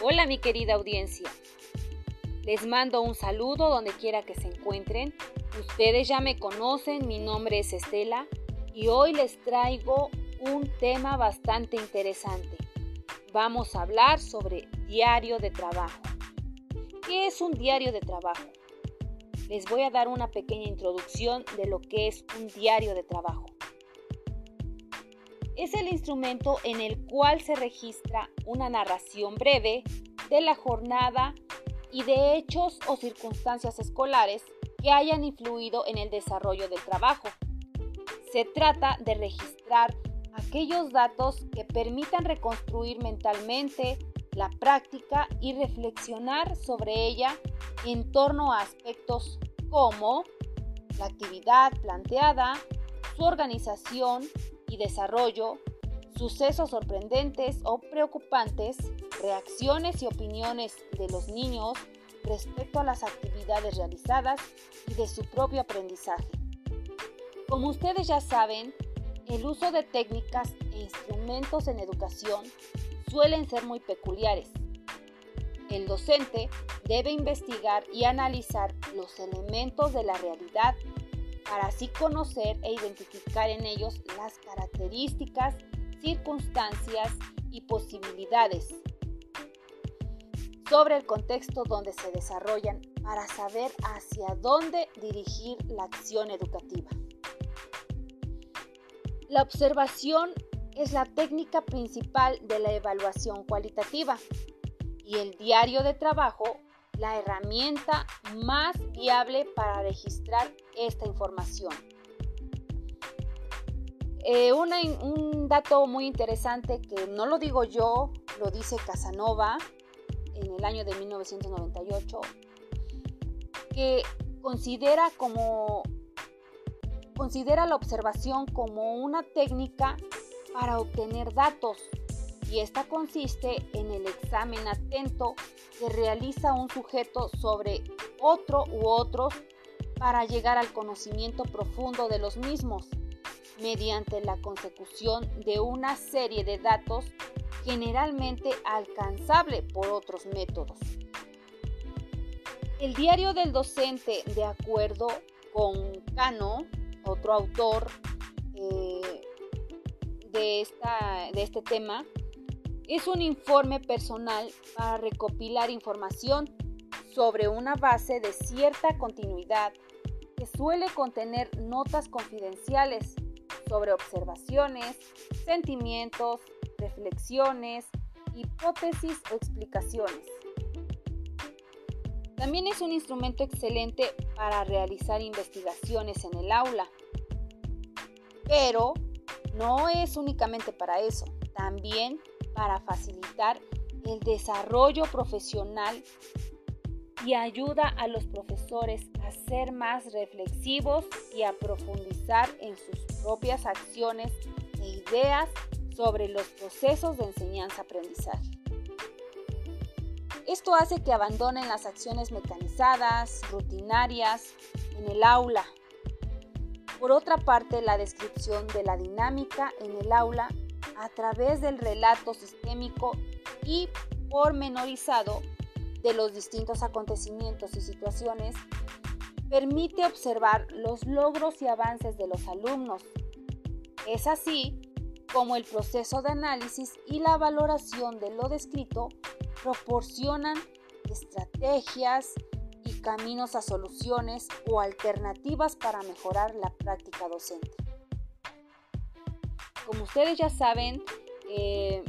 Hola mi querida audiencia. Les mando un saludo donde quiera que se encuentren. Ustedes ya me conocen, mi nombre es Estela y hoy les traigo un tema bastante interesante. Vamos a hablar sobre diario de trabajo. ¿Qué es un diario de trabajo? Les voy a dar una pequeña introducción de lo que es un diario de trabajo. Es el instrumento en el cual se registra una narración breve de la jornada y de hechos o circunstancias escolares que hayan influido en el desarrollo del trabajo. Se trata de registrar aquellos datos que permitan reconstruir mentalmente la práctica y reflexionar sobre ella en torno a aspectos como la actividad planteada, su organización y desarrollo, sucesos sorprendentes o preocupantes, reacciones y opiniones de los niños respecto a las actividades realizadas y de su propio aprendizaje. Como ustedes ya saben, el uso de técnicas e instrumentos en educación suelen ser muy peculiares. El docente debe investigar y analizar los elementos de la realidad para así conocer e identificar en ellos las características, circunstancias y posibilidades sobre el contexto donde se desarrollan para saber hacia dónde dirigir la acción educativa. La observación es la técnica principal de la evaluación cualitativa y el diario de trabajo la herramienta más viable para registrar esta información. Eh, un dato muy interesante que no lo digo yo, lo dice Casanova en el año de 1998, que considera como considera la observación como una técnica para obtener datos y esta consiste en el examen atento que realiza un sujeto sobre otro u otros para llegar al conocimiento profundo de los mismos mediante la consecución de una serie de datos generalmente alcanzable por otros métodos. El diario del docente, de acuerdo con Cano, otro autor eh, de, esta, de este tema es un informe personal para recopilar información sobre una base de cierta continuidad que suele contener notas confidenciales sobre observaciones, sentimientos, reflexiones, hipótesis o explicaciones. También es un instrumento excelente para realizar investigaciones en el aula, pero no es únicamente para eso, también para facilitar el desarrollo profesional y ayuda a los profesores a ser más reflexivos y a profundizar en sus propias acciones e ideas sobre los procesos de enseñanza-aprendizaje. Esto hace que abandonen las acciones mecanizadas, rutinarias, en el aula por otra parte, la descripción de la dinámica en el aula a través del relato sistémico y pormenorizado de los distintos acontecimientos y situaciones permite observar los logros y avances de los alumnos. Es así como el proceso de análisis y la valoración de lo descrito proporcionan estrategias, caminos a soluciones o alternativas para mejorar la práctica docente. Como ustedes ya saben, eh,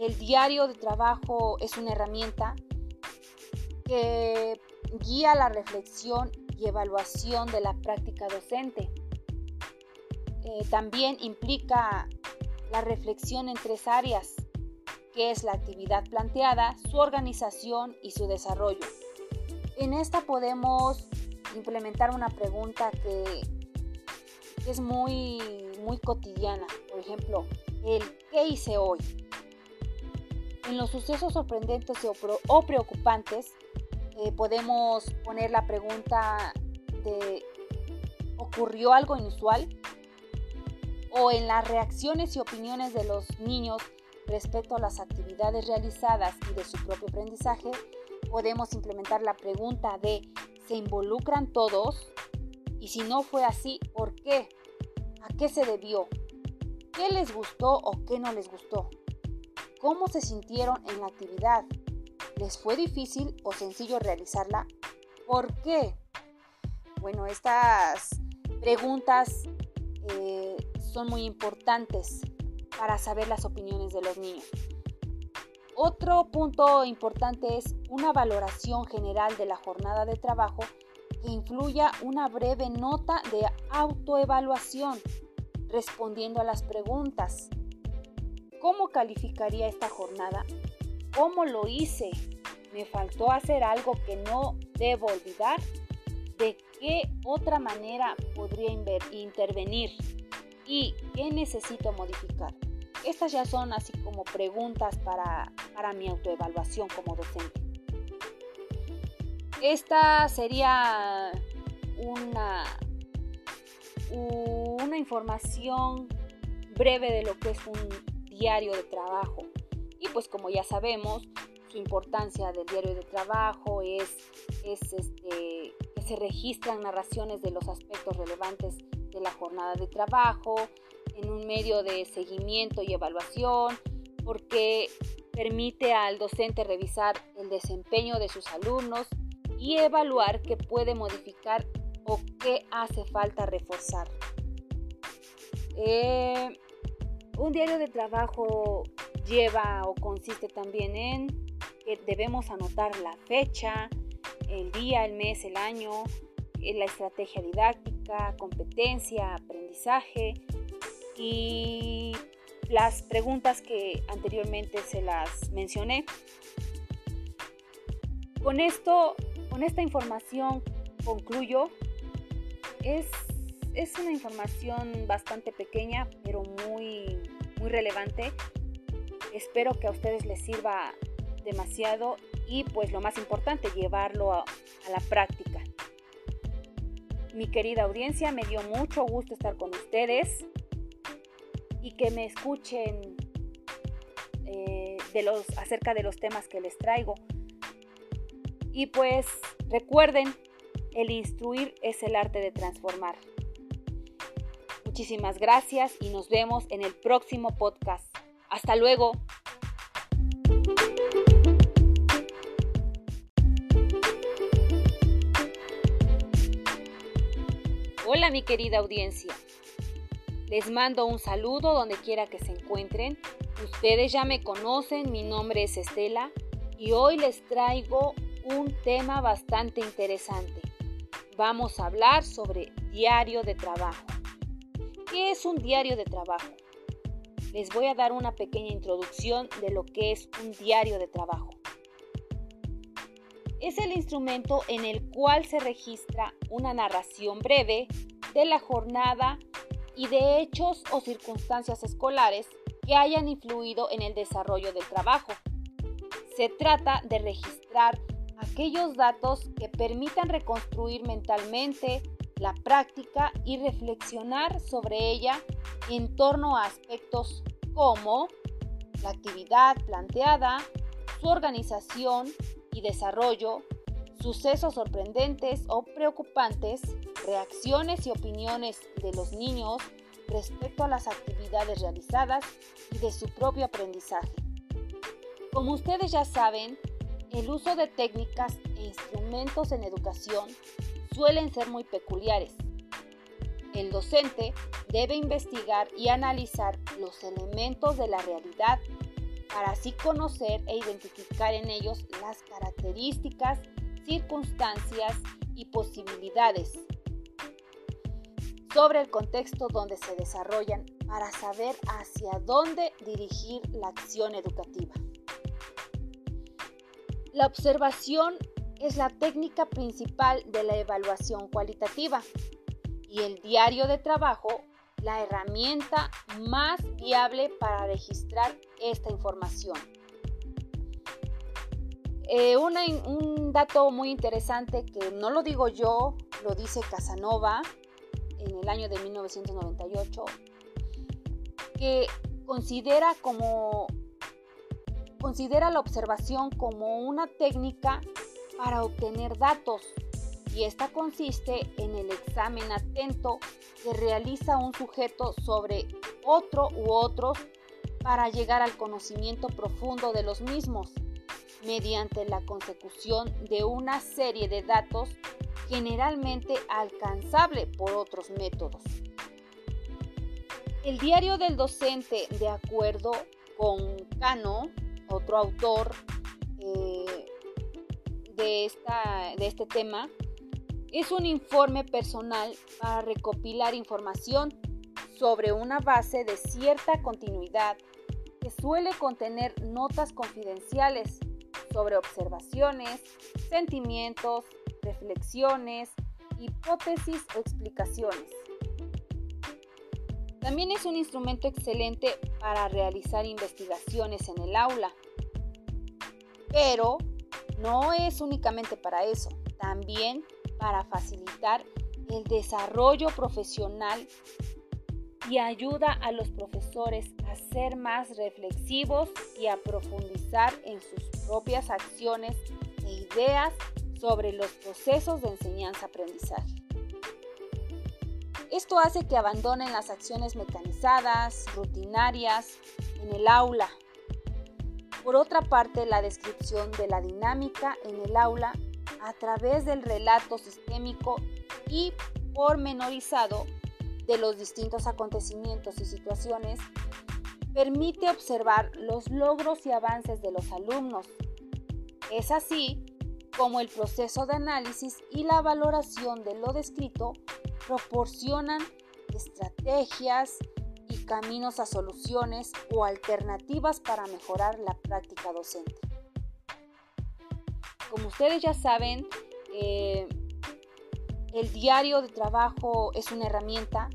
el diario de trabajo es una herramienta que guía la reflexión y evaluación de la práctica docente. Eh, también implica la reflexión en tres áreas, que es la actividad planteada, su organización y su desarrollo. En esta podemos implementar una pregunta que es muy, muy cotidiana. Por ejemplo, el ¿qué hice hoy? En los sucesos sorprendentes o preocupantes eh, podemos poner la pregunta de ¿ocurrió algo inusual? O en las reacciones y opiniones de los niños respecto a las actividades realizadas y de su propio aprendizaje, podemos implementar la pregunta de ¿se involucran todos? Y si no fue así, ¿por qué? ¿A qué se debió? ¿Qué les gustó o qué no les gustó? ¿Cómo se sintieron en la actividad? ¿Les fue difícil o sencillo realizarla? ¿Por qué? Bueno, estas preguntas eh, son muy importantes para saber las opiniones de los niños. Otro punto importante es una valoración general de la jornada de trabajo que incluya una breve nota de autoevaluación respondiendo a las preguntas. ¿Cómo calificaría esta jornada? ¿Cómo lo hice? ¿Me faltó hacer algo que no debo olvidar? ¿De qué otra manera podría intervenir? ¿Y qué necesito modificar? Estas ya son así como preguntas para, para mi autoevaluación como docente. Esta sería una, una información breve de lo que es un diario de trabajo. Y pues como ya sabemos, su importancia del diario de trabajo es, es este, que se registran narraciones de los aspectos relevantes de la jornada de trabajo, en un medio de seguimiento y evaluación, porque permite al docente revisar el desempeño de sus alumnos y evaluar qué puede modificar o qué hace falta reforzar. Eh, un diario de trabajo lleva o consiste también en que debemos anotar la fecha, el día, el mes, el año, eh, la estrategia didáctica, competencia, aprendizaje, y las preguntas que anteriormente se las mencioné. Con esto, con esta información concluyo. Es, es una información bastante pequeña, pero muy, muy relevante. Espero que a ustedes les sirva demasiado y pues lo más importante, llevarlo a, la práctica. Mi querida audiencia, me dio mucho gusto estar con ustedes y que me escuchen eh, de los, acerca de los temas que les traigo. Y pues recuerden, el instruir es el arte de transformar. Muchísimas gracias y nos vemos en el próximo podcast. Hasta luego. Hola mi querida audiencia. Les mando un saludo donde quiera que se encuentren. Ustedes ya me conocen, mi nombre es Estela y hoy les traigo un tema bastante interesante. Vamos a hablar sobre diario de trabajo. ¿Qué es un diario de trabajo? Les voy a dar una pequeña introducción de lo que es un diario de trabajo. Es el instrumento en el cual se registra una narración breve de la jornada y de hechos o circunstancias escolares que hayan influido en el desarrollo del trabajo. Se trata de registrar aquellos datos que permitan reconstruir mentalmente la práctica y reflexionar sobre ella en torno a aspectos como la actividad planteada, su organización y desarrollo, sucesos sorprendentes o preocupantes, reacciones y opiniones de los niños respecto a las actividades realizadas y de su propio aprendizaje. Como ustedes ya saben, el uso de técnicas e instrumentos en educación suelen ser muy peculiares. El docente debe investigar y analizar los elementos de la realidad para así conocer e identificar en ellos las características circunstancias y posibilidades sobre el contexto donde se desarrollan para saber hacia dónde dirigir la acción educativa. La observación es la técnica principal de la evaluación cualitativa y el diario de trabajo la herramienta más viable para registrar esta información. Eh, un dato muy interesante que no lo digo yo, lo dice Casanova en el año de 1998, que considera como considera la observación como una técnica para obtener datos y esta consiste en el examen atento que realiza un sujeto sobre otro u otros para llegar al conocimiento profundo de los mismos mediante la consecución de una serie de datos generalmente alcanzable por otros métodos. El diario del docente, de acuerdo con Cano, otro autor eh, de, esta, de este tema, es un informe personal para recopilar información sobre una base de cierta continuidad que suele contener notas confidenciales sobre observaciones, sentimientos, reflexiones, hipótesis o explicaciones. También es un instrumento excelente para realizar investigaciones en el aula, pero no es únicamente para eso, también para facilitar el desarrollo profesional y ayuda a los profesores a ser más reflexivos y a profundizar en sus propias acciones e ideas sobre los procesos de enseñanza-aprendizaje. Esto hace que abandonen las acciones mecanizadas, rutinarias, en el aula. Por otra parte, la descripción de la dinámica en el aula a través del relato sistémico y pormenorizado de los distintos acontecimientos y situaciones permite observar los logros y avances de los alumnos. Es así como el proceso de análisis y la valoración de lo descrito proporcionan estrategias y caminos a soluciones o alternativas para mejorar la práctica docente. Como ustedes ya saben, eh, el diario de trabajo es una herramienta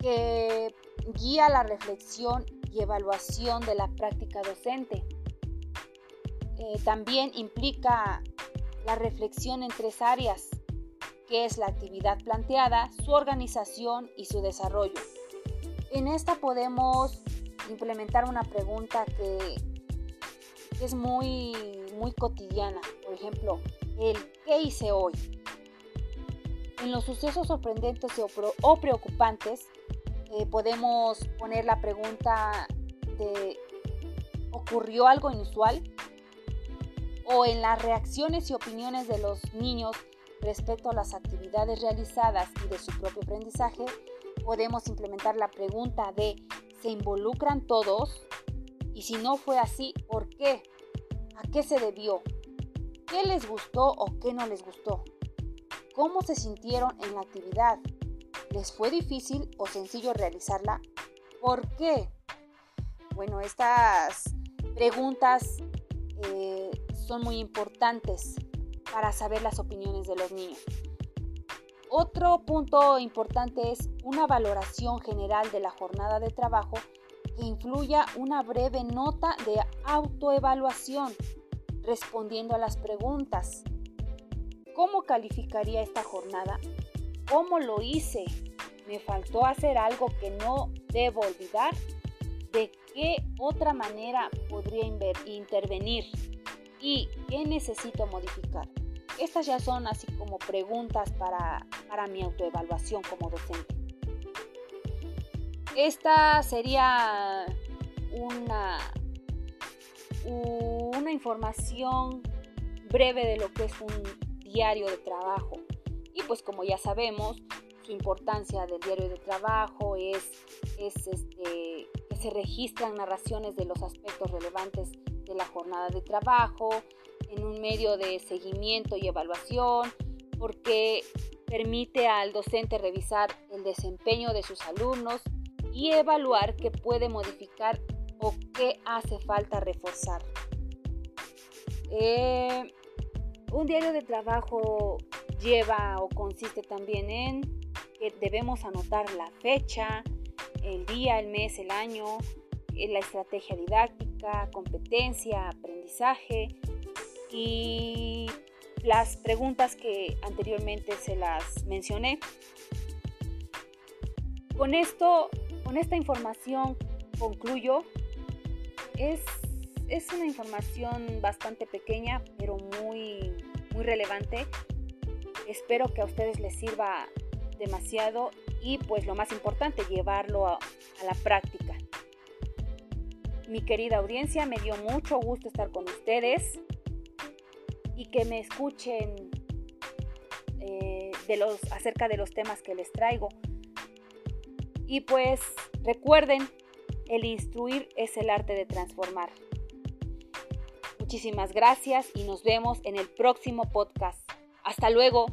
que guía la reflexión y evaluación de la práctica docente. Eh, también implica la reflexión en tres áreas, que es la actividad planteada, su organización y su desarrollo. En esta podemos implementar una pregunta que es muy, muy cotidiana. Por ejemplo, el ¿qué hice hoy? En los sucesos sorprendentes o preocupantes, eh, podemos poner la pregunta de ¿ocurrió algo inusual? O en las reacciones y opiniones de los niños respecto a las actividades realizadas y de su propio aprendizaje, podemos implementar la pregunta de ¿se involucran todos? Y si no fue así, ¿por qué? ¿A qué se debió? ¿Qué les gustó o qué no les gustó? ¿Cómo se sintieron en la actividad? ¿Les fue difícil o sencillo realizarla? ¿Por qué? Bueno, estas preguntas eh, son muy importantes para saber las opiniones de los niños. Otro punto importante es una valoración general de la jornada de trabajo que incluya una breve nota de autoevaluación respondiendo a las preguntas. ¿Cómo calificaría esta jornada? ¿Cómo lo hice? ¿Me faltó hacer algo que no debo olvidar? ¿De qué otra manera podría intervenir? ¿Y qué necesito modificar? Estas ya son así como preguntas para, para mi autoevaluación como docente. Esta sería una, una información breve de lo que es un diario de trabajo. Y pues como ya sabemos, su importancia del diario de trabajo es, es este, se registran narraciones de los aspectos relevantes de la jornada de trabajo en un medio de seguimiento y evaluación, porque permite al docente revisar el desempeño de sus alumnos y evaluar qué puede modificar o qué hace falta reforzar. Eh, un diario de trabajo lleva o consiste también en que debemos anotar la fecha, el día, el mes, el año, la estrategia didáctica, competencia, aprendizaje y las preguntas que anteriormente se las mencioné. Con esto, con esta información concluyo. Es es una información bastante pequeña, pero muy, muy relevante. Espero que a ustedes les sirva demasiado y pues lo más importante, llevarlo a, la práctica. Mi querida audiencia, me dio mucho gusto estar con ustedes y que me escuchen eh, de los, acerca de los temas que les traigo. Y pues recuerden, el instruir es el arte de transformar. Muchísimas gracias y nos vemos en el próximo podcast. Hasta luego.